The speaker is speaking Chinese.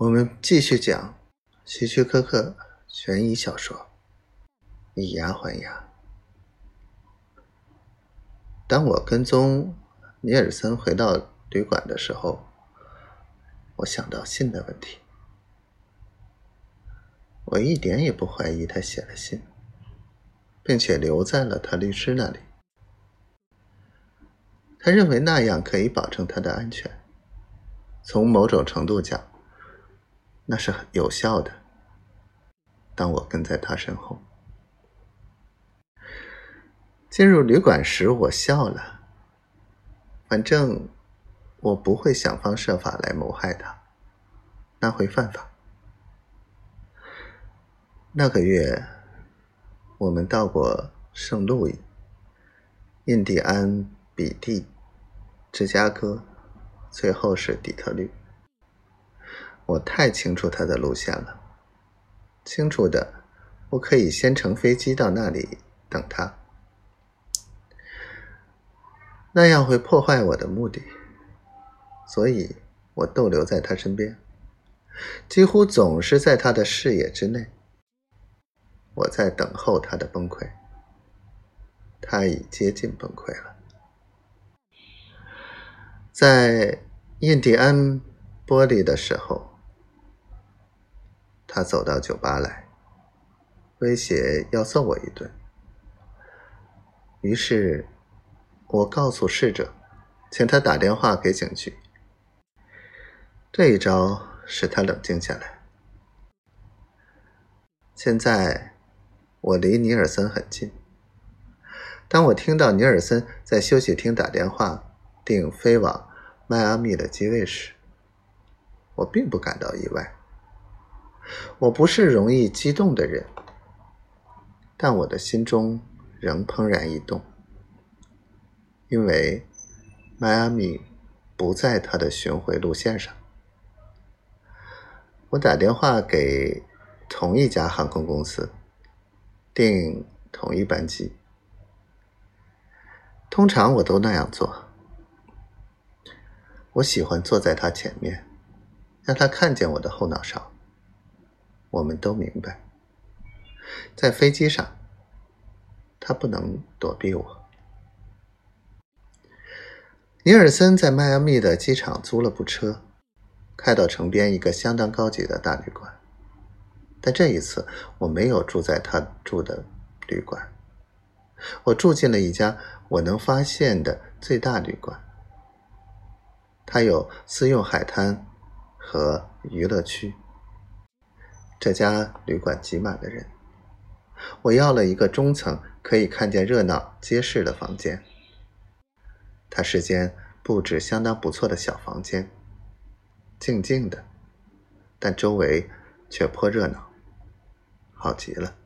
我们继续讲希区柯克悬疑小说《以牙还牙》。当我跟踪尼尔森回到旅馆的时候，我想到信的问题。我一点也不怀疑他写了信，并且留在了他律师那里。他认为那样可以保证他的安全。从某种程度讲，那是很有效的。当我跟在他身后进入旅馆时，我笑了。反正我不会想方设法来谋害他，那会犯法。那个月，我们到过圣路易、印第安比蒂、芝加哥，最后是底特律。我太清楚他的路线了，清楚的，我可以先乘飞机到那里等他，那样会破坏我的目的，所以我逗留在他身边，几乎总是在他的视野之内。我在等候他的崩溃，他已接近崩溃了。在印第安波利的时候。他走到酒吧来，威胁要揍我一顿。于是，我告诉侍者，请他打电话给警局。这一招使他冷静下来。现在，我离尼尔森很近。当我听到尼尔森在休息厅打电话订飞往迈阿密的机位时，我并不感到意外。我不是容易激动的人，但我的心中仍怦然一动，因为迈阿密不在他的巡回路线上。我打电话给同一家航空公司，订同一班机。通常我都那样做。我喜欢坐在他前面，让他看见我的后脑勺。我们都明白，在飞机上，他不能躲避我。尼尔森在迈阿密的机场租了部车，开到城边一个相当高级的大旅馆。但这一次，我没有住在他住的旅馆，我住进了一家我能发现的最大旅馆。它有私用海滩和娱乐区。这家旅馆挤满了人。我要了一个中层，可以看见热闹街市的房间。它是间布置相当不错的小房间，静静的，但周围却颇热闹，好极了。